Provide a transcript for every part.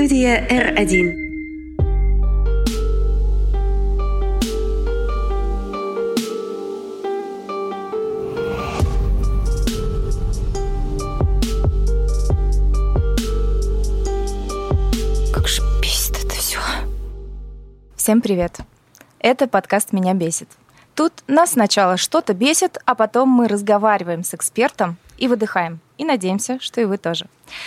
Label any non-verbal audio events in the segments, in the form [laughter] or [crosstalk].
Студия R1. Как же бесит это все. Всем привет. Это подкаст «Меня бесит». Тут нас сначала что-то бесит, а потом мы разговариваем с экспертом и выдыхаем. И надеемся, что и вы тоже.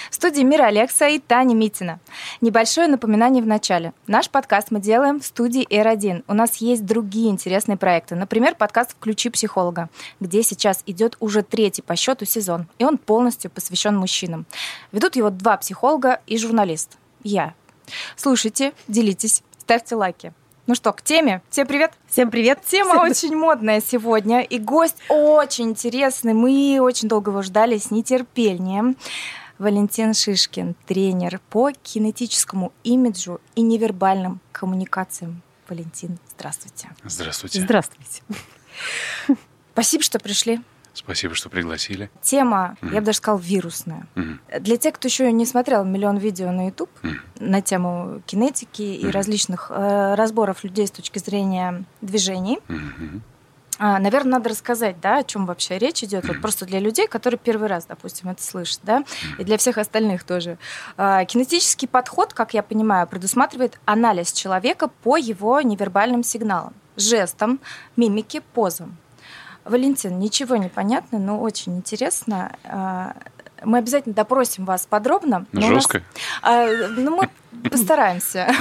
В студии Мира Алекса и Таня Митина. Небольшое напоминание в начале. Наш подкаст мы делаем в студии R1. У нас есть другие интересные проекты. Например, подкаст «Включи психолога», где сейчас идет уже третий по счету сезон. И он полностью посвящен мужчинам. Ведут его два психолога и журналист. Я. Слушайте, делитесь, ставьте лайки. Ну что, к теме. Всем привет. Всем привет. Тема очень модная сегодня, и гость очень интересный. Мы очень долго его ждали с нетерпением. Валентин Шишкин, тренер по кинетическому имиджу и невербальным коммуникациям. Валентин, здравствуйте. Здравствуйте. Здравствуйте. Спасибо, что пришли. Спасибо, что пригласили. Тема, Мгм. я бы даже сказала, вирусная. Мгм. Для тех, кто еще не смотрел миллион видео на YouTube Мгм. на тему кинетики и Мгм. различных э, разборов людей с точки зрения движений, Мгм. А, наверное, надо рассказать, да, о чем вообще речь идет. Вот просто для людей, которые первый раз, допустим, это слышат, да, и для всех остальных тоже. А, Кинетический подход, как я понимаю, предусматривает анализ человека по его невербальным сигналам, жестам, мимике, позам. Валентин, ничего не понятно, но очень интересно. А, Мы обязательно допросим вас подробно. но у нас- Жестко? А, Ну, мы постараемся.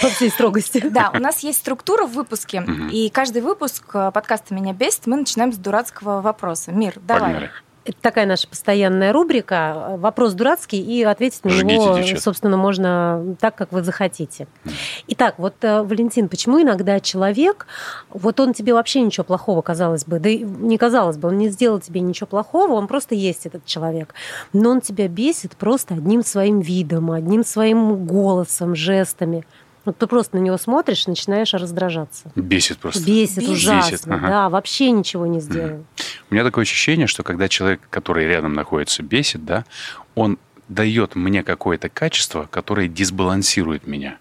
По всей строгости. Да, у нас есть структура в выпуске, и каждый выпуск э, подкаста «Меня бесит» мы начинаем с дурацкого вопроса. Мир, давай. Погнали. Это такая наша постоянная рубрика. Вопрос дурацкий, и ответить на Жгите, него, собственно, можно так, как вы захотите. Итак, вот, э, Валентин, почему иногда человек, вот он тебе вообще ничего плохого, казалось бы, да и не казалось бы, он не сделал тебе ничего плохого, он просто есть этот человек, но он тебя бесит просто одним своим видом, одним своим голосом, жестами. Вот ты просто на него смотришь, начинаешь раздражаться. Бесит просто. Бесит, Бесит. ужасно, Бесит, ага. да, вообще ничего не сделал. У меня такое ощущение, что когда человек, который рядом находится, бесит, да, он дает мне какое-то качество, которое дисбалансирует меня.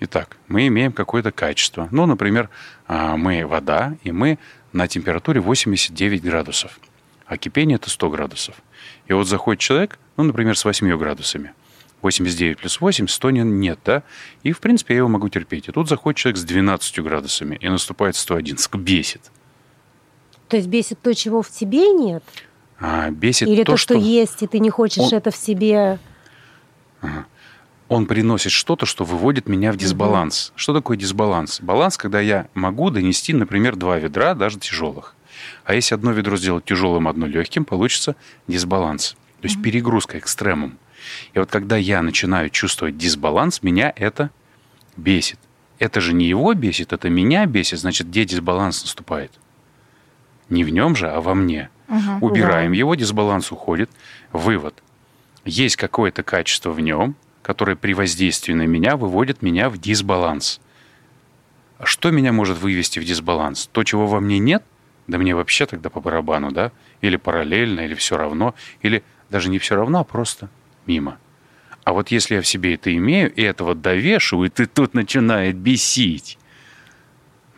Итак, мы имеем какое-то качество. Ну, например, а, мы вода, и мы на температуре 89 градусов. А кипение это 100 градусов. И вот заходит человек, ну, например, с 8 градусами. 89 плюс 8, 100 не- нет, да? И, в принципе, я его могу терпеть. И тут заходит человек с 12 градусами, и наступает 101. Ск- Бесит. То есть бесит то, чего в тебе нет? А, бесит Или то, то, что... что есть, и ты не хочешь он- это в себе? он приносит что-то, что выводит меня в дисбаланс. Что такое дисбаланс? Баланс, когда я могу донести, например, два ведра, даже тяжелых. А если одно ведро сделать тяжелым, одно легким, получится дисбаланс. То есть перегрузка, экстремум. И вот когда я начинаю чувствовать дисбаланс, меня это бесит. Это же не его бесит, это меня бесит. Значит, где дисбаланс наступает? Не в нем же, а во мне. Мгм. Убираем его, дисбаланс уходит. Вывод. Есть какое-то качество в нем, которое при воздействии на меня выводит меня в дисбаланс. А Что меня может вывести в дисбаланс? То, чего во мне нет? Да мне вообще тогда по барабану, да? Или параллельно, или все равно, или даже не все равно, а просто мимо. А вот если я в себе это имею, и этого довешиваю, и тут начинает бесить,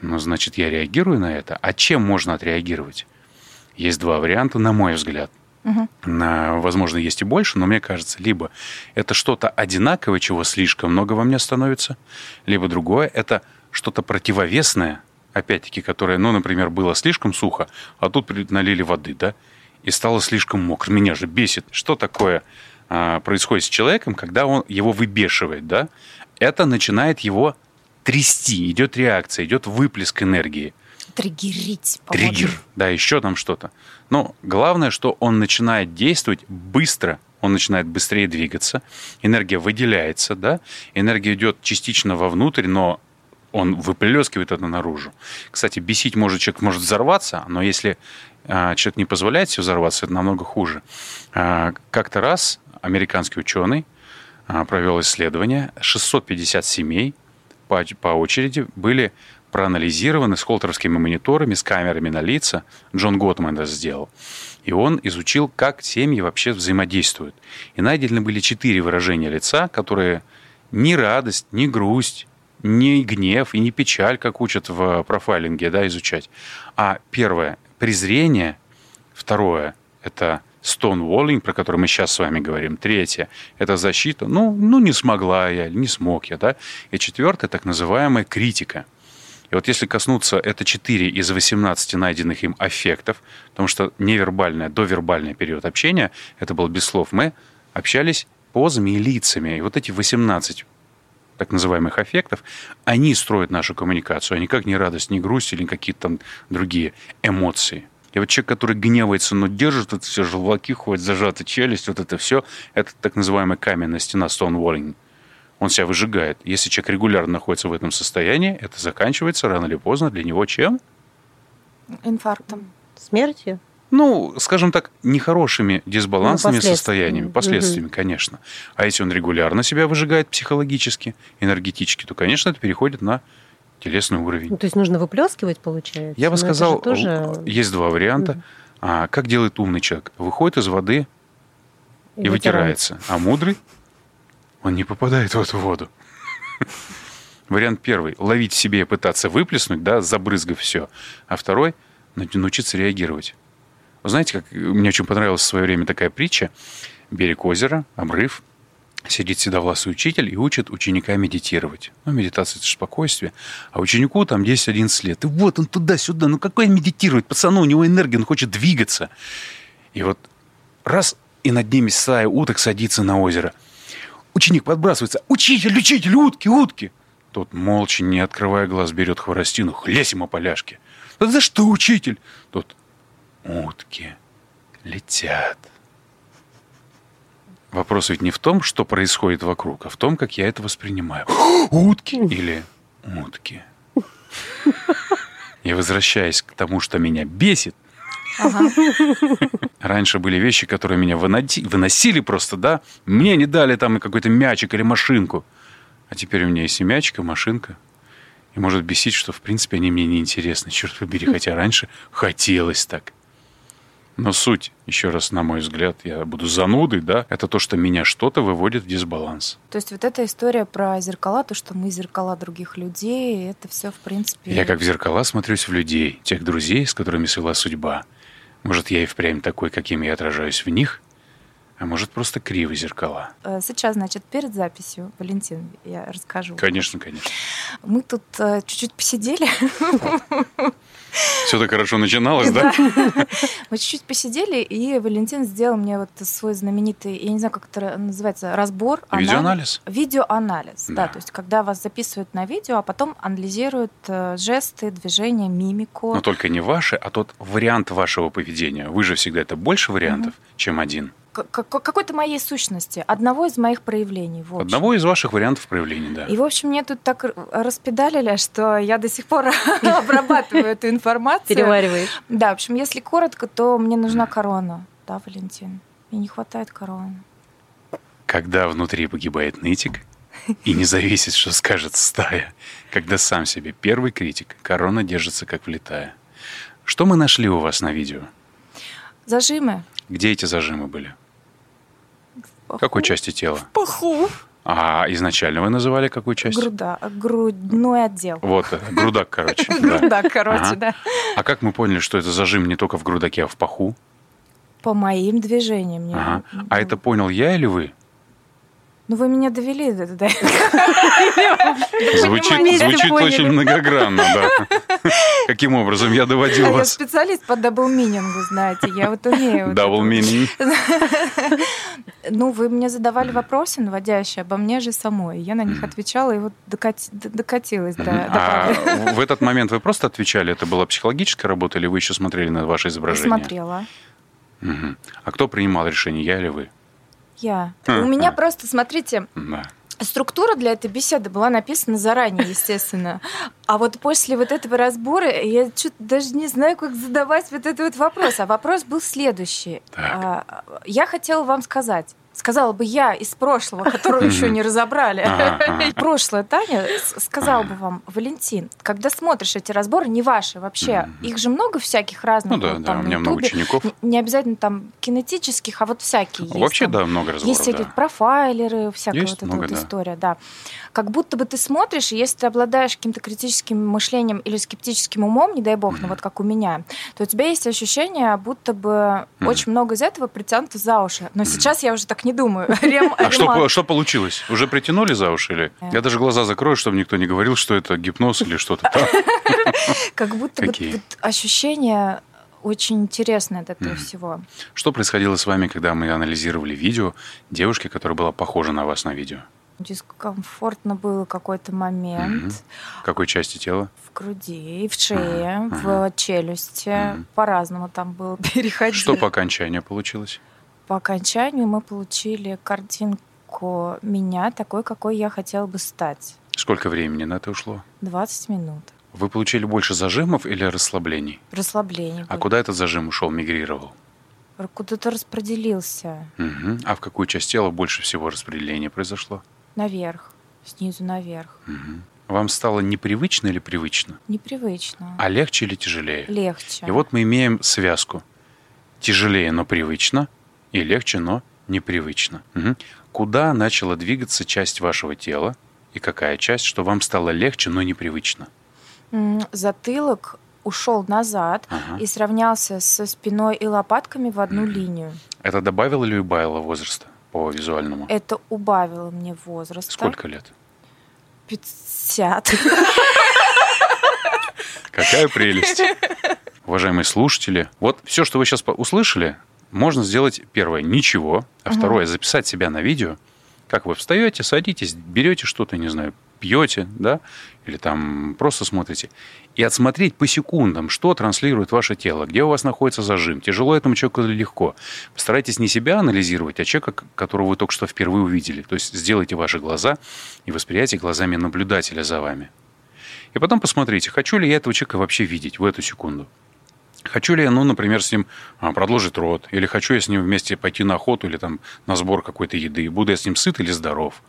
ну, значит, я реагирую на это. А чем можно отреагировать? Есть два варианта, на мой взгляд. На- Возможно, есть и больше, но мне кажется, либо это что-то одинаковое, чего слишком много во мне становится, либо другое, это что-то противовесное, опять-таки, которое, ну, например, было слишком сухо, а тут налили воды, да, и стало слишком мокро. Меня же бесит. Что такое происходит с человеком, когда он его выбешивает, да? Это начинает его трясти, идет реакция, идет выплеск энергии. Триггерить. по-моему. Триггер, да, еще там что-то. Но главное, что он начинает действовать быстро, он начинает быстрее двигаться, энергия выделяется, да, энергия идет частично вовнутрь, но он выплескивает это наружу. Кстати, бесить может человек может взорваться, но если а, человек не позволяет себе взорваться, это намного хуже. А, как-то раз американский ученый а, провел исследование, 650 семей по, по очереди были проанализированы с холтеровскими мониторами, с камерами на лица. Джон Готман это сделал. И он изучил, как семьи вообще взаимодействуют. И найдены были четыре выражения лица, которые ни радость, ни грусть, ни гнев и ни печаль, как учат в профайлинге, да, изучать. А первое – презрение. Второе – это stonewalling, про который мы сейчас с вами говорим. Третье – это защита. Ну, ну, не смогла я, не смог я, да. И четвертое – так называемая критика – и вот если коснуться, это 4 из 18 найденных им аффектов, потому что невербальное, довербальный период общения, это был без слов, мы общались позами и лицами. И вот эти 18 так называемых аффектов, они строят нашу коммуникацию, а никак не радость, не грусть или какие-то там другие эмоции. И вот человек, который гневается, но держит это все, желваки ходят, зажатая челюсть, вот это все, это так называемая каменная стена, stonewalling – он себя выжигает. Если человек регулярно находится в этом состоянии, это заканчивается рано или поздно для него чем? Инфарктом. Смертью? Ну, скажем так, нехорошими дисбалансными ну, состояниями, последствиями, угу. конечно. А если он регулярно себя выжигает психологически, энергетически, то, конечно, это переходит на телесный уровень. Ну, то есть нужно выплескивать, получается? Я бы Но сказал, тоже... есть два варианта. Угу. А, как делает умный человек? Выходит из воды и, и вытирается. вытирается. А мудрый он не попадает в эту воду. [laughs] Вариант первый – ловить себе и пытаться выплеснуть, да, забрызгав все. А второй – научиться реагировать. Вы знаете, как мне очень понравилась в свое время такая притча. Берег озера, обрыв, сидит седовласый учитель и учит ученика медитировать. Ну, медитация – это же спокойствие. А ученику там 10-11 лет. И вот он туда-сюда. Ну, какой медитирует? Пацану, у него энергия, он хочет двигаться. И вот раз и над ними стая уток садится на озеро – Ученик подбрасывается. «Учитель, учитель, утки, утки!» Тот, молча, не открывая глаз, берет хворостину, хлесь ему поляшки. «Да за что, учитель?» Тот, «Утки летят». Вопрос ведь не в том, что происходит вокруг, а в том, как я это воспринимаю. [gasps] Утки или утки. И возвращаясь к тому, что меня бесит, Ага. Раньше были вещи, которые меня выносили просто, да. Мне не дали там какой-то мячик или машинку. А теперь у меня есть и мячик, и машинка. И может бесить, что, в принципе, они мне не интересны. Черт побери, хотя раньше хотелось так. Но суть, еще раз, на мой взгляд, я буду занудой, да, это то, что меня что-то выводит в дисбаланс. То есть вот эта история про зеркала, то, что мы зеркала других людей, это все, в принципе... Я как в зеркала смотрюсь в людей, тех друзей, с которыми свела судьба. Может, я и впрямь такой, каким я отражаюсь в них? А может, просто кривые зеркала? Э, сейчас, значит, перед записью, Валентин, я расскажу. Конечно, конечно. Мы тут э, чуть-чуть посидели. Все так хорошо начиналось, да? Мы чуть-чуть посидели, и Валентин сделал мне вот свой знаменитый, я не знаю, как это называется, разбор. Видеоанализ? Видеоанализ, да. То есть, когда вас записывают на видео, а потом анализируют э, жесты, движения, мимику. Но только не ваши, а тот вариант вашего поведения. Вы же всегда это больше вариантов, чем один какой-то моей сущности, одного из моих проявлений. В Одного из ваших вариантов проявлений, да. И, в общем, мне тут так распедалили, что я до сих пор [laughs] обрабатываю эту информацию. Перевариваешь. Да, в общем, если коротко, то мне нужна корона. Да, Валентин? Мне не хватает короны. Когда внутри погибает нытик, и не зависит, что скажет стая, когда сам себе первый критик, корона держится как влетая. Что мы нашли у вас на видео? Зажимы. Где эти зажимы были? Паху. Какой части тела? В паху. А изначально вы называли какую часть? Груда, грудной отдел. Вот, грудак, короче. [laughs] Грудак, короче, да. А как мы поняли, что это зажим не только в грудаке, а в паху? По моим движениям. А это понял я или вы? Ну, вы меня довели до [laughs] этого. Звучит, звучит очень многогранно, да. [laughs] Каким образом я доводил а вас? Я специалист по double meaning у, знаете. Я вот умею. Double meaning. [laughs] Ну, вы мне задавали вопросы наводящие обо мне же самой. Я на них отвечала и вот докатилась до А в этот момент вы просто отвечали? Это была психологическая работа или вы еще смотрели на ваше изображение? Смотрела. А кто принимал решение, я или вы? Я. У меня просто, смотрите, Структура для этой беседы была написана заранее, естественно. А вот после вот этого разбора я что-то даже не знаю, как задавать вот этот вот вопрос. А вопрос был следующий. Так. Я хотела вам сказать, сказала бы я из прошлого, которую [laughs] еще не разобрали. Прошлое Таня сказала бы вам, Валентин, когда смотришь эти разборы, не ваши вообще, их же много всяких разных. Ну да, да, у меня много учеников. Не обязательно там кинетических, а вот всякие есть. Вообще, да, много разговоров. Есть всякие профайлеры, всякая вот эта вот история, да. Как будто бы ты смотришь, если ты обладаешь каким-то критическим мышлением или скептическим умом, не дай бог, ну Мгм. вот как у меня, то у тебя есть ощущение, будто бы очень много из этого притянуто за уши. Но сейчас я уже так не думаю. [laughs] Рем- А что, получилось? Уже притянули за уши или? Э. Я даже глаза закрою, чтобы никто не говорил, что это гипноз или что-то там. [laughs] Как будто бы ощущение очень интересное от этого всего. Что происходило с вами, когда мы анализировали видео девушки, которая была похожа на вас на видео? Дискомфортно было какой-то момент. В какой части тела? в груди, в шее, в челюсти. По-разному там было [laughs] переходить. Что по окончанию получилось? По окончанию мы получили картинку меня такой, какой я хотела бы стать. Сколько времени на это ушло? 20 минут. Вы получили больше зажимов или расслаблений? Расслабление. А было. куда этот зажим ушел, мигрировал? Куда-то распределился Мгм. А в какую часть тела больше всего распределение произошло? наверх, снизу наверх. Мгм. Вам стало непривычно или привычно? Непривычно. А легче или тяжелее? Легче. И вот мы имеем связку. Тяжелее, но привычно, и легче, но непривычно. Мгм. Куда начала двигаться часть вашего тела, и какая часть, что вам стало легче, но непривычно? Затылок ушел назад Ага. и сравнялся со спиной и лопатками в одну Мгм. линию. Это добавило или убавило возраста по визуальному? Это убавило мне возраст. Сколько лет? 50. Какая прелесть. Уважаемые слушатели, вот все, что вы сейчас услышали, можно сделать первое – ничего, а Мгм. второе – записать себя на видео. Как вы встаете, садитесь, берете что-то, не знаю, пьете, да, или там просто смотрите, и отсмотреть по секундам, что транслирует ваше тело, где у вас находится зажим, тяжело этому человеку или легко. Постарайтесь не себя анализировать, а человека, которого вы только что впервые увидели. То есть сделайте ваши глаза и восприятие глазами наблюдателя за вами. И потом посмотрите, хочу ли я этого человека вообще видеть в эту секунду. Хочу ли я, ну, например, с ним а, продолжить род, или хочу я с ним вместе пойти на охоту или там на сбор какой-то еды, буду я с ним сыт или здоров.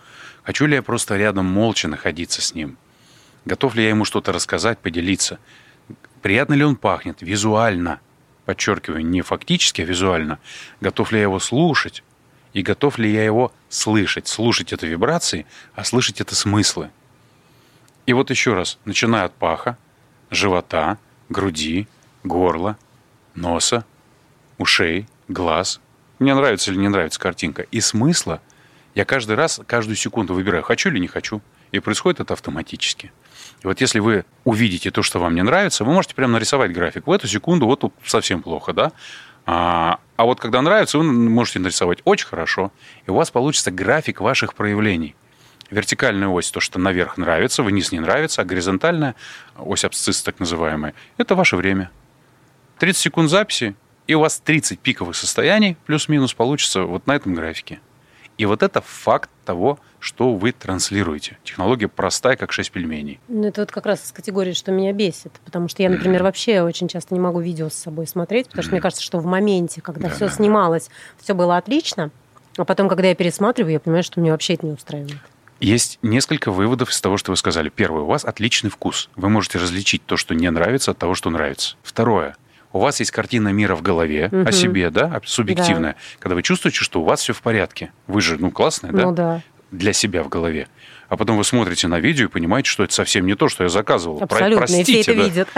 Хочу ли я просто рядом молча находиться с ним. Готов ли я ему что-то рассказать, поделиться. Приятно ли он пахнет визуально, подчеркиваю, не фактически, а визуально. Готов ли я его слушать, и готов ли я его слышать. Слушать это вибрации, а слышать это смыслы. И вот еще раз, начиная от паха, живота, груди, горла, носа, ушей, глаз. Мне нравится или не нравится картинка. И смысла я каждый раз, каждую секунду выбираю, хочу или не хочу. И происходит это автоматически. И вот если вы увидите то, что вам не нравится, вы можете прямо нарисовать график. В эту секунду вот тут совсем плохо, да? А, а вот когда нравится, вы можете нарисовать очень хорошо. И у вас получится график ваших проявлений. Вертикальная ось, то, что наверх нравится, вниз не нравится, а горизонтальная ось абсцисс, так называемая, это ваше время. 30 секунд записи, и у вас 30 пиковых состояний, плюс-минус, получится вот на этом графике. И вот это факт того, что вы транслируете. Технология простая, как 6 пельменей. Ну, это вот как раз из категории, что меня бесит. Потому что я, например, вообще очень часто не могу видео с собой смотреть, потому что мне кажется, что в моменте, когда Да, все да. снималось, все было отлично, а потом, когда я пересматриваю, я понимаю, что мне вообще это не устраивает. Есть несколько выводов из того, что вы сказали. Первое, у вас отличный вкус. Вы можете различить то, что не нравится, от того, что нравится. Второе, у вас есть картина мира в голове Мгм. о себе, да, субъективная, когда вы чувствуете, что у вас все в порядке. Вы же, ну, классная, да? Ну да, для себя в голове. А потом вы смотрите на видео и понимаете, что это совсем не то, что я заказывал. Про- абсолютно. И все простите, это да. видят.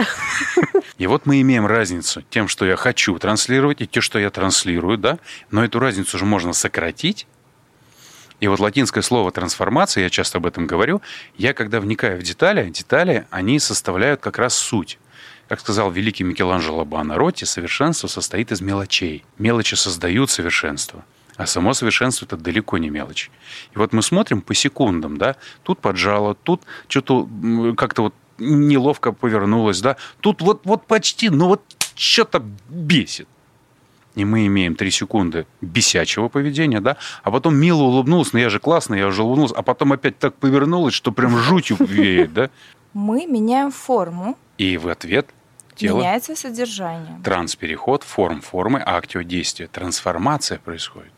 И вот мы имеем разницу тем, что я хочу транслировать, и тем, что я транслирую, да. Но эту разницу же можно сократить. И вот латинское слово трансформация, я часто об этом говорю, я когда вникаю в детали, детали, они составляют как раз суть. Как сказал великий Микеланджело Буонаротти, совершенство состоит из мелочей. Мелочи создают совершенство. А само совершенство это далеко не мелочь. И вот мы смотрим по секундам, да, тут поджало, тут что-то как-то вот неловко повернулось, да, тут вот, вот почти, ну вот что-то бесит. И мы имеем три секунды бесячего поведения, да, а потом мило улыбнулась, ну я же классный, я уже улыбнулась, а потом опять так повернулась, что прям жутью веет, да. Мы меняем форму, И в ответ тело меняется содержание. Транспереход, форм формы, актио действия. Трансформация происходит.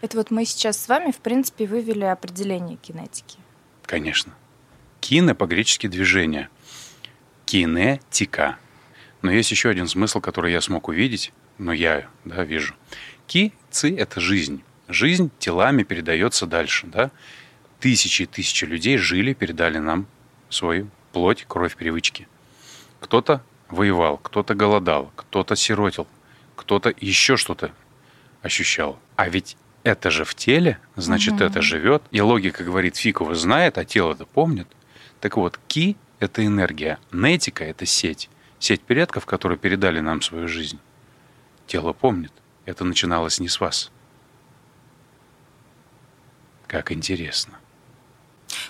Это вот мы сейчас с вами, в принципе, вывели определение кинетики. Конечно. Кине по-гречески движение. Кинетика. Но есть еще один смысл, который я смог увидеть, но я да, вижу. Ки, ци – это жизнь. Жизнь телами передается дальше. Да? Тысячи и тысячи людей жили, передали нам свою плоть, кровь, привычки. Кто-то воевал, кто-то голодал, кто-то сиротил, кто-то еще что-то ощущал. А ведь это же в теле, значит, угу. это живет. И логика говорит, фиг его знает, а тело-то помнит. Так вот, ки – это энергия, нетика – это сеть. Сеть предков, которые передали нам свою жизнь. Тело помнит. Это начиналось не с вас. Как интересно.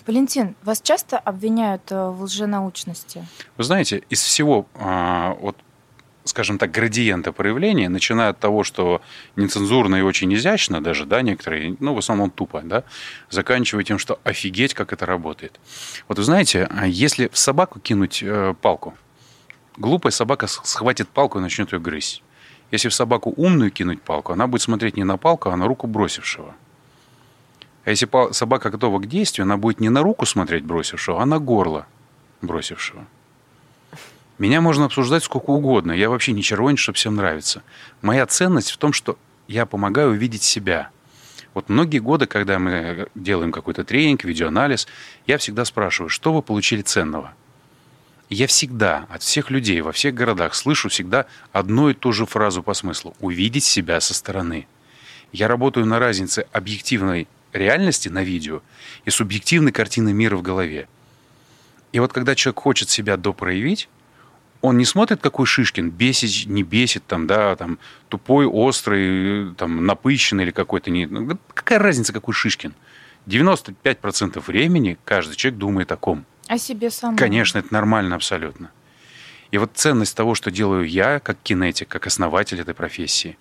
Валентин, вас часто обвиняют э, в лженаучности? Вы знаете, из всего а, вот скажем так, градиента проявления, начиная от того, что нецензурно и очень изящно даже, да, некоторые, ну, в основном тупо, да, заканчивая тем, что офигеть, как это работает. Вот вы знаете, а если в собаку кинуть э, палку, глупая собака схватит палку и начнет ее грызть. Если в собаку умную кинуть палку, она будет смотреть не на палку, а на руку бросившего. А если собака готова к действию, она будет не на руку смотреть бросившего, а на горло бросившего. Меня можно обсуждать сколько угодно. Я вообще не червонец, что всем нравится. Моя ценность в том, что я помогаю увидеть себя. Вот многие годы, когда мы делаем какой-то тренинг, видеоанализ, я всегда спрашиваю, что вы получили ценного? я всегда от всех людей во всех городах слышу всегда одну и ту же фразу по смыслу – увидеть себя со стороны. Я работаю на разнице объективной реальности на видео и субъективной картины мира в голове. И вот когда человек хочет себя допроявить, он не смотрит, какой Шишкин, бесит, не бесит, там, да, там, тупой, острый, там, напыщенный или какой-то не... Ну, какая разница, какой Шишкин? 95% времени каждый человек думает о ком. О себе самом. Конечно, это нормально абсолютно. И вот ценность того, что делаю я, как кинетик, как основатель этой профессии,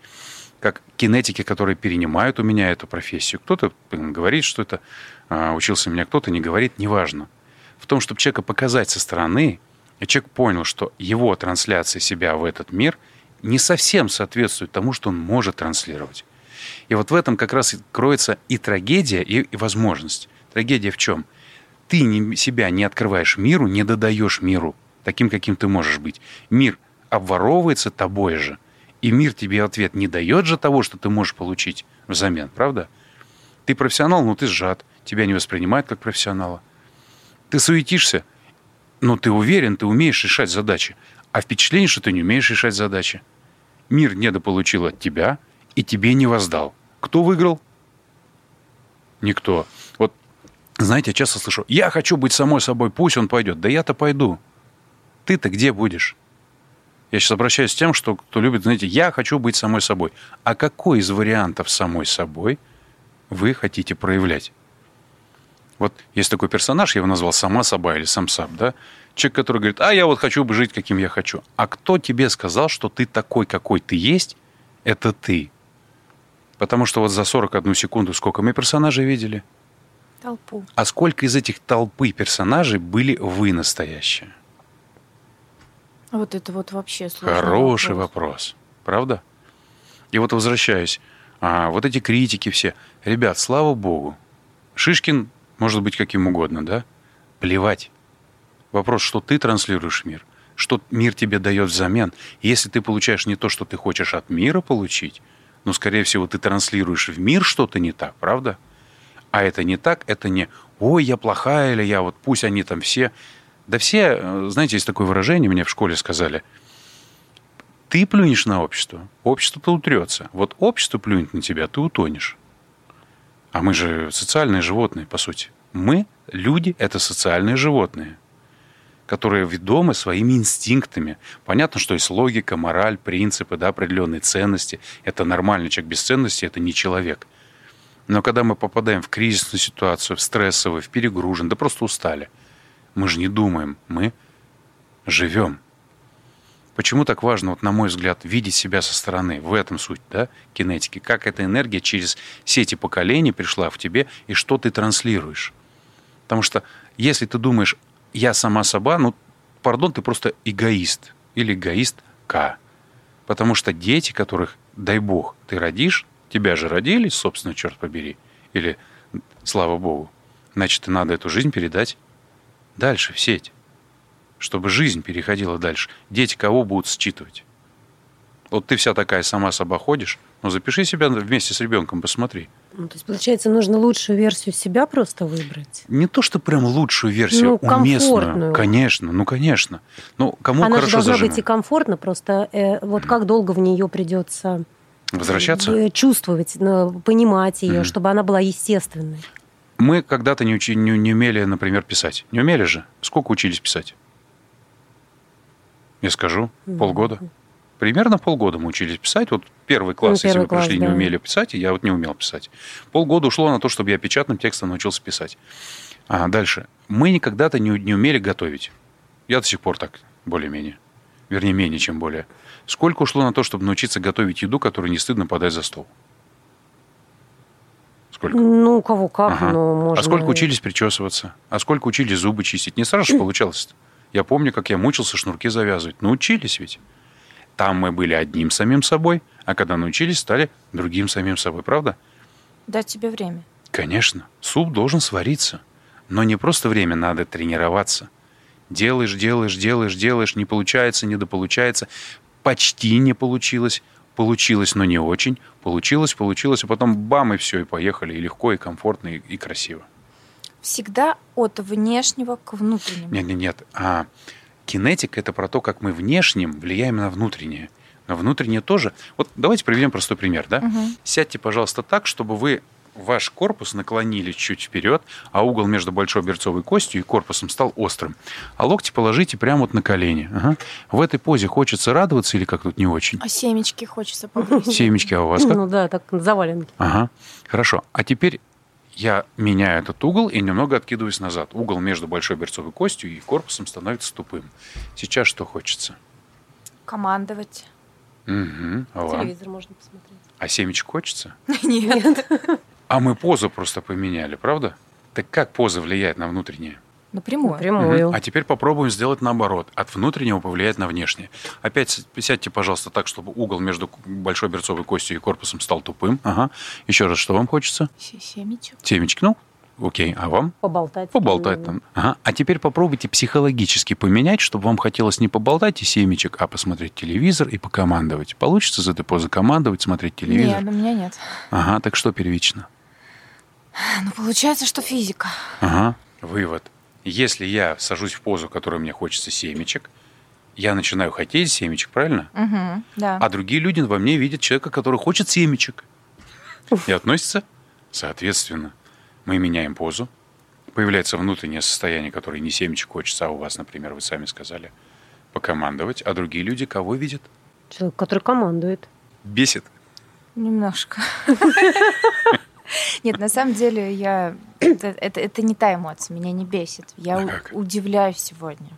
как кинетики, которые перенимают у меня эту профессию. Кто-то говорит, что это а, учился у меня, кто-то не говорит, неважно. В том, чтобы человека показать со стороны, и человек понял, что его трансляция себя в этот мир не совсем соответствует тому, что он может транслировать. И вот в этом как раз кроется и трагедия, и, и возможность. Трагедия в чем? Ты себя не открываешь миру, не додаешь миру таким, каким ты можешь быть. Мир обворовывается тобой же. И мир тебе ответ не дает же того, что ты можешь получить взамен, правда? Ты профессионал, но ты сжат. Тебя не воспринимают как профессионала. Ты суетишься, но ты уверен, ты умеешь решать задачи. А впечатление, что ты не умеешь решать задачи. Мир недополучил от тебя и тебе не воздал. Кто выиграл? Никто. Вот, знаете, я часто слышу, я хочу быть самой собой, пусть он пойдет. Да я-то пойду. Ты-то где будешь? Я сейчас обращаюсь к тем, что кто любит, знаете, я хочу быть самой собой. А какой из вариантов самой собой вы хотите проявлять? Вот есть такой персонаж, я его назвал «Сама Саба» или «Сам Саб», да? Человек, который говорит, а я вот хочу жить, каким я хочу. А кто тебе сказал, что ты такой, какой ты есть, это ты? Потому что вот за 41 секунду сколько мы персонажей видели? Толпу. А сколько из этих толпы персонажей были вы настоящие? Вот это вот вообще сложный Хороший вопрос. вопрос. Правда? И вот возвращаюсь. А, вот эти критики все. Ребят, слава богу. Шишкин может быть каким угодно, да? Плевать. Вопрос, что ты транслируешь мир, что мир тебе дает взамен. если ты получаешь не то, что ты хочешь от мира получить, ну, скорее всего, ты транслируешь в мир что-то не так, правда? А это не так, это не «Ой, я плохая» или «Я вот пусть они там все...» Да все, э, знаете, есть такое выражение, мне в школе сказали, ты плюнешь на общество, общество-то утрется. Вот общество плюнет на тебя, ты утонешь. А мы же социальные животные, по сути. Мы, люди, это социальные животные, которые ведомы своими инстинктами. Понятно, что есть логика, мораль, принципы, да, определенные ценности. Это нормальный человек без ценности, это не человек. Но когда мы попадаем в кризисную ситуацию, в стрессовую, в перегружен, да просто устали, мы же не думаем, мы живем. Почему так важно, вот на мой взгляд, видеть себя со стороны? В этом суть, да, кинетики. Как эта энергия через сети поколений пришла в тебе и что ты транслируешь. Потому что если ты думаешь, я сама собой, ну, пардон, ты просто эгоист или эгоист К. Потому что дети, которых, дай бог, ты родишь, Тебя же родили, собственно, черт побери. Или, слава богу. Значит, и надо эту жизнь передать дальше, в сеть. Чтобы жизнь переходила дальше. Дети кого будут считывать? Вот ты вся такая сама собой ходишь, ну запиши себя вместе с ребенком, посмотри. Ну, то есть, получается, нужно лучшую версию себя просто выбрать? Не то, что прям лучшую версию, Ну, уместную. Конечно, ну, конечно. Ну, кому Она же хорошо должна зажимо? быть и комфортно, просто э, вот как долго в нее придется Возвращаться? э, чувствовать, ну, понимать ее, Мгм. чтобы она была естественной. Мы когда-то не, учи- не, не умели, например, писать. Не умели же? Сколько учились писать? Я скажу, полгода. Примерно полгода мы учились писать. Вот первый класс, если первый вы пришли, класс, не да. умели писать, и я вот не умел писать. Полгода ушло на то, чтобы я печатным текстом научился писать. А дальше. Мы никогда-то не, не умели готовить. Я до сих пор так, более-менее. Вернее, менее, чем более. Сколько ушло на то, чтобы научиться готовить еду, которую не стыдно подать за стол? Сколько? Ну, у кого как, Ага. но можно... А сколько учились причесываться? А сколько учились зубы чистить? Не сразу же получалось -то. Я помню, как я мучился шнурки завязывать. Научились ведь. Там мы были одним самим собой, а когда научились, стали другим самим собой. Правда? Дать тебе время. Конечно. Суп должен свариться. Но не просто время, надо тренироваться. Делаешь, делаешь, делаешь, делаешь, не получается, недополучается. Почти не получилось. Получилось, но не очень. Получилось, получилось, а потом бам, и все, и поехали. И легко, и комфортно, и, и красиво. Всегда от внешнего к внутреннему. Нет, нет, нет. А кинетика это про то, как мы внешним влияем на внутреннее. На внутреннее тоже. Вот давайте приведем простой пример, да? Мгм. Сядьте, пожалуйста, так, чтобы вы ваш корпус наклонили чуть вперед, а угол между большой берцовой костью и корпусом стал острым. А локти положите прямо вот на колени. Ага. В этой позе хочется радоваться или как тут не очень? А семечки хочется погрузить. Семечки, а у вас как? Ну да, так заваленки. Ага, хорошо. А теперь я меняю этот угол и немного откидываюсь назад. Угол между большой берцовой костью и корпусом становится тупым. Сейчас что хочется? Командовать. Угу. А вам? Телевизор можно посмотреть. А семечек хочется? [laughs] Нет. [laughs] А мы позу просто поменяли, правда? Так как поза влияет на внутреннее? Напрямую. Прямую. Мгм. А теперь попробуем сделать наоборот. От внутреннего повлиять на внешнее. Опять сядьте, пожалуйста, так, чтобы угол между большой берцовой костью и корпусом стал тупым. Ага. Еще раз, что вам хочется? Се- Семечек. Семечки, ну? Окей. А вам? Поболтать. Поболтать там. Ага. А теперь попробуйте психологически поменять, чтобы вам хотелось не поболтать и семечек, а посмотреть телевизор и покомандовать. Получится этой позы командовать, смотреть телевизор? Нет, у меня нет. Ага, так что первично? Ну, получается, что физика. Ага. Вывод. Если я сажусь в позу, которой мне хочется семечек, я начинаю хотеть семечек, правильно? Угу, да. А другие люди во мне видят человека, который хочет семечек. И относятся соответственно. Мы меняем позу. Появляется внутреннее состояние, которое не семечек хочется, а у вас, например, вы сами сказали, покомандовать. А другие люди кого видят? Человек, который командует. Бесит. Немножко. [laughs] [laughs] Нет, на самом деле я это, это, это не та эмоция, меня не бесит. Я А как? удивляюсь сегодня.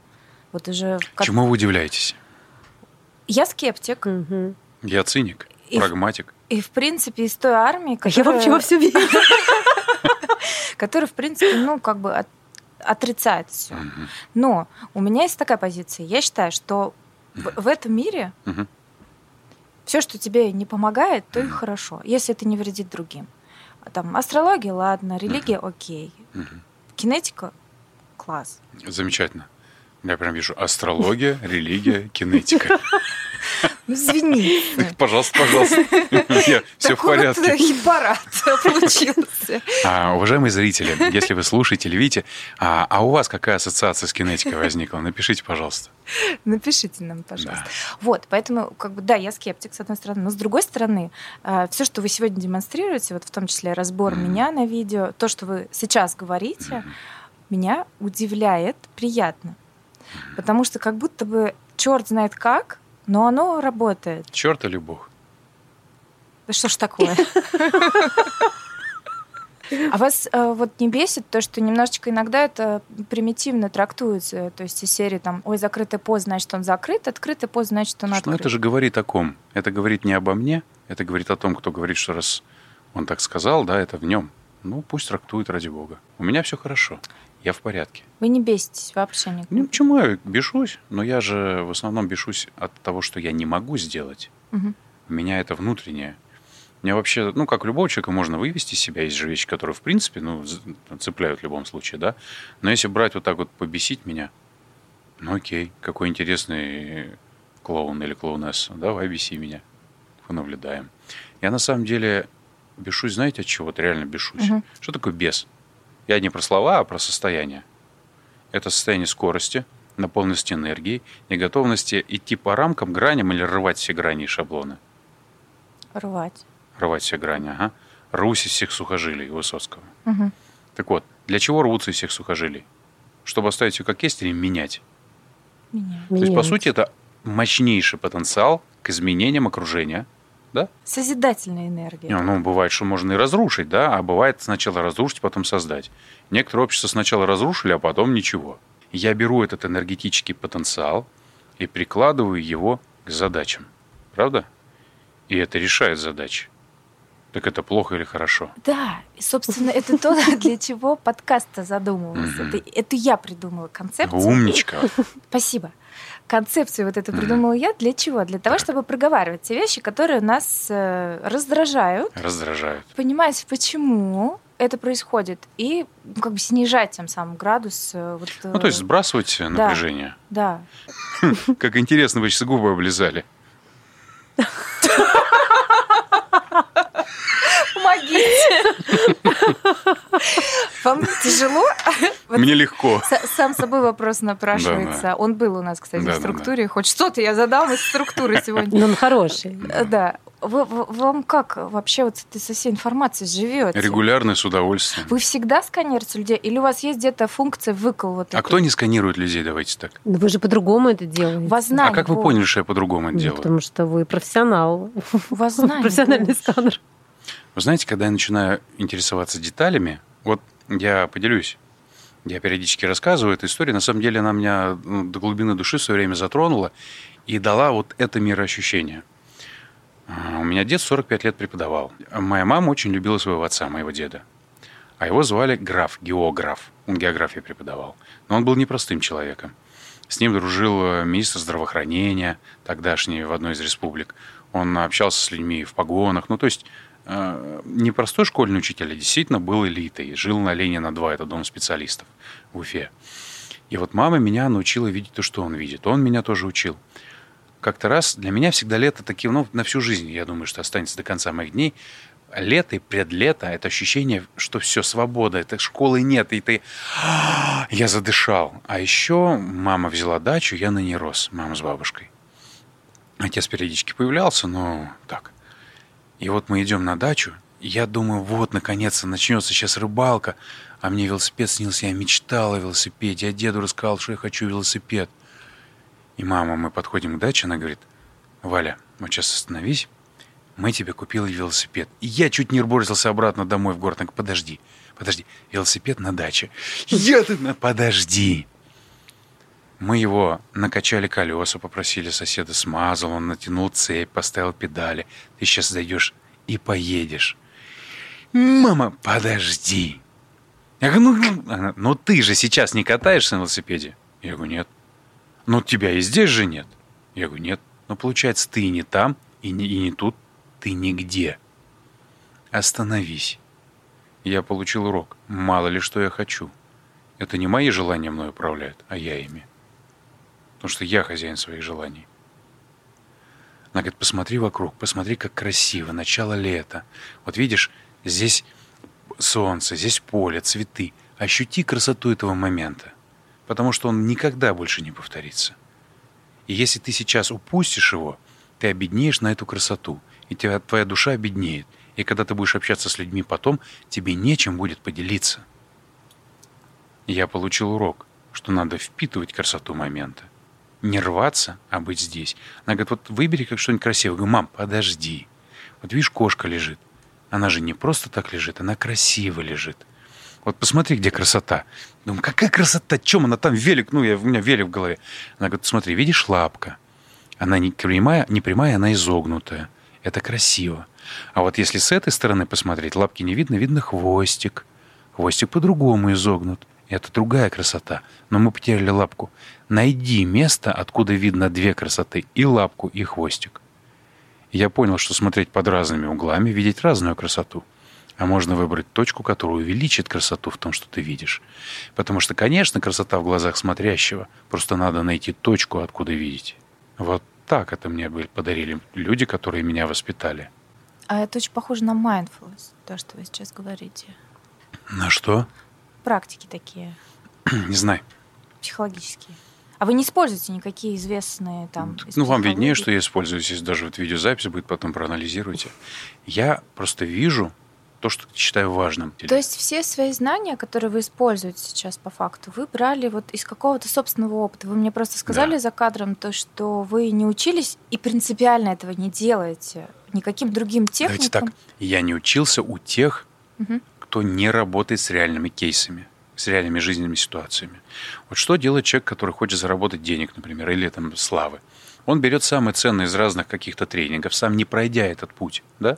Вот уже как- Чему вы удивляетесь? я скептик, Мгм. Я циник, И- прагматик. и в принципе из той армии, А я которая, вообще во все верю. которая, в принципе, ну как бы от- отрицает все. Но у меня есть такая позиция. Я считаю, что в, в этом мире все, что тебе не помогает, то и хорошо, если это не вредит другим. Там астрология, ладно, религия, окей, кинетика, класс. Замечательно. Я прям вижу астрология, религия, кинетика. [laughs] Ну, извини. [laughs] Пожалуйста, пожалуйста. [laughs] Все в порядке. хит-парад получился. А, уважаемые зрители, если вы слушаете или видите, а, а у вас какая ассоциация с кинетикой возникла? Напишите, пожалуйста. Напишите нам, пожалуйста. Вот, поэтому, как бы, да, я скептик, с одной стороны, но с другой стороны, все, что вы сегодня демонстрируете, вот в том числе разбор меня на видео, то, что вы сейчас говорите, меня удивляет приятно. Потому что как будто бы черт знает как, но оно работает. Черт или бог? Да что ж такое? А вас э, вот не бесит то, что немножечко иногда это примитивно трактуется, то есть из серии там, ой, закрытый пост, значит, он закрыт, открытый пост, значит, он Ну, открыт. это же говорит о ком? Это говорит не обо мне, это говорит о том, кто говорит, что раз он так сказал, да, это в нем. Ну, пусть трактует ради бога. У меня все хорошо. Я в порядке. Вы не беситесь вообще никак. Ну, почему я бешусь? Но я же в основном бешусь от того, что я не могу сделать. Мгм. У меня это внутреннее. Меня вообще, ну, как любого человека можно вывести себя. Есть же вещи, которые, в принципе, ну, цепляют в любом случае, да. Но если брать вот так вот, побесить меня, ну, окей, какой интересный клоун или клоунесса, давай беси меня. Понаблюдаем. Я на самом деле бешусь, знаете, от чего? Вот реально бешусь. Угу. Что такое бес? Я не про слова, а про состояние. Это состояние скорости, наполненности энергии, неготовности идти по рамкам, граням или рвать все грани и шаблоны. Рвать. Рвать все грани, ага. Рвусь из всех сухожилий Высоцкого. Угу. Так вот, для чего рвутся из всех сухожилий? Чтобы оставить все как есть или менять? Менять. То есть, по сути, это мощнейший потенциал к изменениям окружения, да? Созидательная энергия. Не, ну, бывает, что можно и разрушить, да, а бывает сначала разрушить, потом создать. Некоторые общества сначала разрушили, а потом ничего. Я беру этот энергетический потенциал и прикладываю его к задачам. Правда? И это решает задачи. Так это плохо или хорошо? Да, и, собственно, это то, [laughs] для чего подкаст задумывался. Это, это я придумала концепцию. Умничка. [laughs] Спасибо. Концепцию вот эту придумала я. Для чего? Для того, чтобы проговаривать те вещи, которые нас э, раздражают. Раздражают. Понимать, почему это происходит. И как бы снижать тем самым градус. Э, вот, ну, то есть сбрасывать напряжение. Да. [laughs] Как интересно, вы сейчас губы облизали. [laughs] Помогите. Вам тяжело? Мне легко. Сам собой вопрос напрашивается. Он был у нас, кстати, в структуре. Хоть что-то я задал из структуры [laughs] сегодня. Ну, он хороший. Да. Вы, вам как вообще вот ты со всей информацией живете? Регулярно, с удовольствием. Вы всегда сканируете людей? Или у вас есть где-то функция выкол? Вот а кто не сканирует людей, давайте так? Ну, вы же по-другому это делаете. Вас а как вы поняли, что я по-другому это ну, делаю? Потому что вы профессионал. Вас [laughs] Профессиональный сканер. Вы знаете, когда я начинаю интересоваться деталями, вот я поделюсь, я периодически рассказываю эту историю, на самом деле она меня ну, до глубины души свое время затронула и дала вот это мироощущение. А, у меня дед 45 лет преподавал. Моя мама очень любила своего отца, моего деда. А его звали граф, географ. Он географию преподавал. Но он был непростым человеком. С ним дружил э, министр здравоохранения, тогдашний в одной из республик. Он общался с людьми в погонах. Ну, то есть не простой школьный учитель, а действительно был элитой. Жил на Ленина 2, это дом специалистов в Уфе. И вот мама меня научила видеть то, что он видит. Он меня тоже учил. Как-то раз для меня всегда лето такие, ну, на всю жизнь, я думаю, что останется до конца моих дней. Лето и предлето — это ощущение, что все, свобода, это школы нет, и ты... Я задышал. А еще мама взяла дачу, я на ней рос, мама с бабушкой. Отец периодически появлялся, но так. И вот мы идем на дачу, и я думаю, вот, наконец-то начнется сейчас рыбалка, а мне велосипед снился, я мечтал о велосипеде, я деду рассказал, что я хочу велосипед. И мама, мы подходим к даче, она говорит, Валя, вот сейчас остановись, мы тебе купили велосипед. И я чуть не бросился обратно домой в город. Говорит, подожди, подожди, велосипед на даче. Я тут на подожди. Мы его накачали колеса, попросили соседа, смазал, он натянул цепь, поставил педали. Ты сейчас зайдешь и поедешь. Мама, подожди. Я говорю, ну, ну, ну ты же сейчас не катаешься на велосипеде? Я говорю, нет. Ну тебя и здесь же нет. Я говорю, нет. Ну получается, ты и не там, и не, и не тут, ты нигде. Остановись. Я получил урок. Мало ли что я хочу. Это не мои желания мной управляют, а я ими потому что я хозяин своих желаний. Она говорит, посмотри вокруг, посмотри, как красиво, начало лета. Вот видишь, здесь солнце, здесь поле, цветы. Ощути красоту этого момента, потому что он никогда больше не повторится. И если ты сейчас упустишь его, ты обеднеешь на эту красоту, и тебя, твоя душа обеднеет. И когда ты будешь общаться с людьми потом, тебе нечем будет поделиться. Я получил урок, что надо впитывать красоту момента не рваться, а быть здесь. Она говорит, вот выбери как что-нибудь красивое. Я говорю, мам, подожди. Вот видишь, кошка лежит. Она же не просто так лежит, она красиво лежит. Вот посмотри, где красота. Думаю, какая красота, чем она там велик, ну, я, у меня велик в голове. Она говорит, смотри, видишь лапка? Она не прямая, не прямая, она изогнутая. Это красиво. А вот если с этой стороны посмотреть, лапки не видно, видно хвостик. Хвостик по-другому изогнут. Это другая красота. Но мы потеряли лапку. Найди место, откуда видно две красоты. И лапку, и хвостик. Я понял, что смотреть под разными углами, видеть разную красоту. А можно выбрать точку, которая увеличит красоту в том, что ты видишь. Потому что, конечно, красота в глазах смотрящего. Просто надо найти точку, откуда видеть. Вот так это мне подарили люди, которые меня воспитали. А это очень похоже на mindfulness, то, что вы сейчас говорите. На что? Практики такие. [clears throat] Не знаю. Психологические. А вы не используете никакие известные там... Ну, вам виднее, что я использую. Если даже вот видеозапись будет, потом проанализируйте. Я просто вижу то, что считаю важным. То есть все свои знания, которые вы используете сейчас по факту, вы брали вот из какого-то собственного опыта. Вы мне просто сказали да. за кадром то, что вы не учились и принципиально этого не делаете никаким другим техникам. Давайте так. Я не учился у тех, угу. Кто не работает с реальными кейсами с реальными жизненными ситуациями. Вот что делает человек, который хочет заработать денег, например, или там славы? Он берет самое ценное из разных каких-то тренингов, сам не пройдя этот путь, да?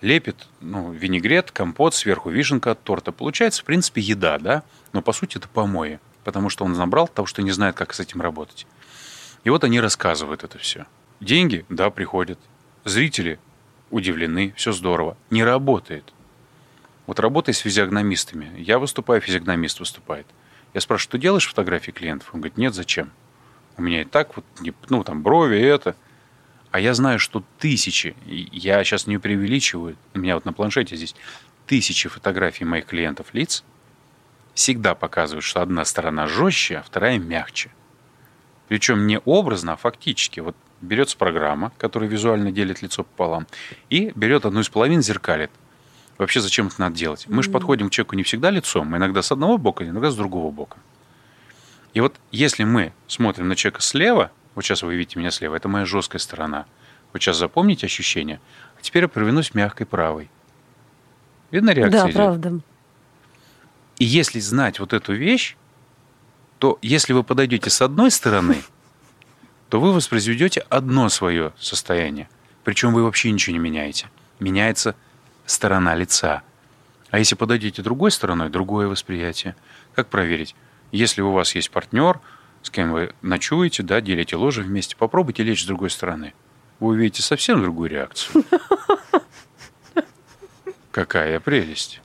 лепит ну, винегрет, компот, сверху вишенка от торта. Получается, в принципе, еда, да? Но по сути это помои, потому что он набрал того, что не знает, как с этим работать. И вот они рассказывают это все. Деньги, да, приходят. Зрители удивлены, все здорово. Не работает. Вот работай с физиогномистами. Я выступаю, физиогномист выступает. Я спрашиваю, что делаешь фотографии клиентов? Он говорит, нет, зачем? У меня и так вот, ну, там, брови, это. А я знаю, что тысячи, я сейчас не преувеличиваю, у меня вот на планшете здесь тысячи фотографий моих клиентов лиц всегда показывают, что одна сторона жестче, а вторая мягче. Причем не образно, а фактически. Вот берется программа, которая визуально делит лицо пополам, и берет одну из половин, зеркалит. Вообще зачем это надо делать? Мы же подходим к человеку не всегда лицом, иногда с одного бока, иногда с другого бока. И вот если мы смотрим на человека слева – вот сейчас вы видите меня слева. Это моя жесткая сторона. Вот сейчас запомните ощущение. А теперь я провернусь мягкой правой. Видно реакция? Да, идет? правда. И если знать вот эту вещь, то если вы подойдете с одной стороны, то вы воспроизведете одно свое состояние. Причем вы вообще ничего не меняете. Меняется сторона лица. А если подойдете другой стороной, другое восприятие. Как проверить? Если у вас есть партнер, с кем вы ночуете, да, делите ложе вместе, попробуйте лечь с другой стороны. Вы увидите совсем другую реакцию. [laughs] Какая прелесть.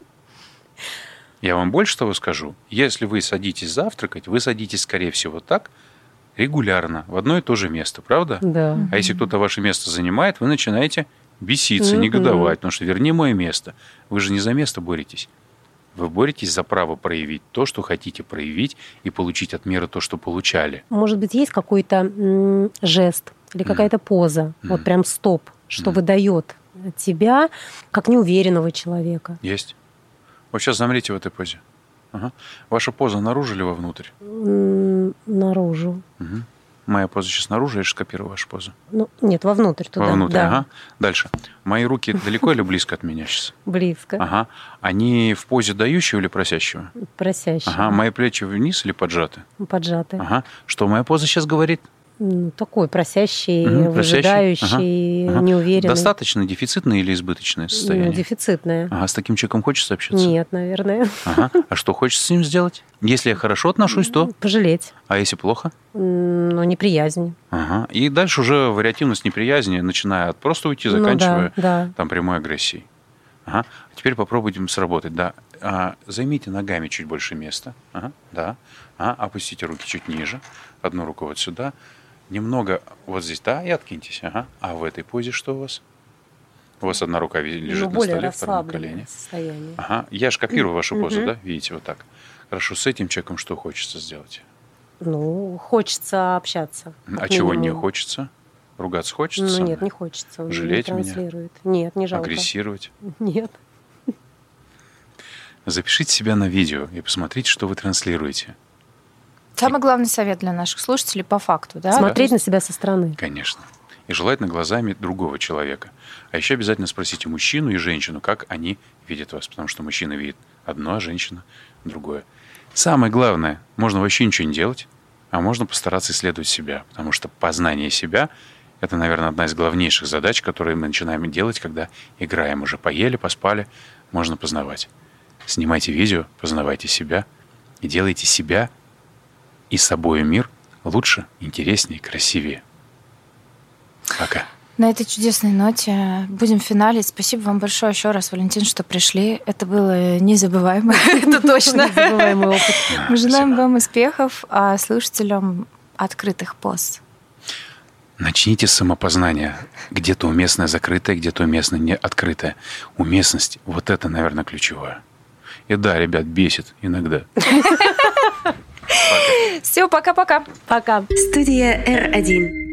Я вам больше того скажу. Если вы садитесь завтракать, вы садитесь, скорее всего, так, регулярно, в одно и то же место, правда? Да. А если кто-то ваше место занимает, вы начинаете беситься, негодовать, потому что верни мое место. Вы же не за место боретесь. Вы боретесь за право проявить то, что хотите проявить, и получить от мира то, что получали. Может быть, есть какой-то жест или какая-то поза, mm. вот прям стоп, что mm. выдает тебя как неуверенного человека? Есть. Вот сейчас замрите в этой позе. Ага. Ваша поза наружу или вовнутрь? Наружу. Угу. Моя поза сейчас наружу, я же скопирую вашу позу. Ну, нет, вовнутрь туда. Вовнутрь, да. ага. Дальше. Мои руки далеко или близко от меня сейчас? Близко. Ага. Они в позе дающего или просящего? Просящего. Ага. Мои плечи вниз или поджаты? Поджаты. Ага. Что моя поза сейчас говорит? Ну, такой просящий, угу, выжидающий, ага. неуверенный. Достаточно дефицитное или избыточное состояние? Ну, дефицитное. Ага, с таким человеком хочется общаться? Нет, наверное. Ага. А что хочется с ним сделать? Если я хорошо отношусь, то? Пожалеть. А если плохо? Ну, неприязнь. Ага. И дальше уже вариативность неприязни, начиная от просто уйти, заканчивая ну, да, да. там прямой агрессией. Ага. Теперь попробуем сработать. Да. А, займите ногами чуть больше места. Ага. Да. А, опустите руки чуть ниже. Одну руку вот сюда немного вот здесь, да, и откиньтесь. Ага. А в этой позе что у вас? У вас одна рука лежит ну, на столе, вторая на колене. Состояние. Ага. Я же копирую вашу позу, да? Видите, вот так. Хорошо, с этим человеком что хочется сделать? Ну, хочется общаться. А чего не хочется? Ругаться хочется? Ну, нет, не хочется. Он Жалеть не меня? Нет, не жалко. Агрессировать? Нет. Запишите себя на видео и посмотрите, что вы транслируете. Самый главный совет для наших слушателей по факту, да? Смотреть на себя со стороны. Конечно. И желательно глазами другого человека. А еще обязательно спросите мужчину и женщину, как они видят вас. Потому что мужчина видит одно, а женщина другое. Самое главное, можно вообще ничего не делать, а можно постараться исследовать себя. Потому что познание себя – это, наверное, одна из главнейших задач, которые мы начинаем делать, когда играем. Уже поели, поспали, можно познавать. Снимайте видео, познавайте себя и делайте себя и собой мир лучше, интереснее, красивее. Пока. На этой чудесной ноте будем финалить. Спасибо вам большое еще раз, Валентин, что пришли. Это было незабываемо, [laughs] это точно. Незабываемый опыт. Мы желаем вам успехов, а слушателям открытых пост. Начните с самопознания. Где-то уместное закрытое, где-то уместное не открытое. Уместность, вот это, наверное, ключевое. И да, ребят, бесит иногда. [laughs] Все, пока-пока. Пока. Студия R1.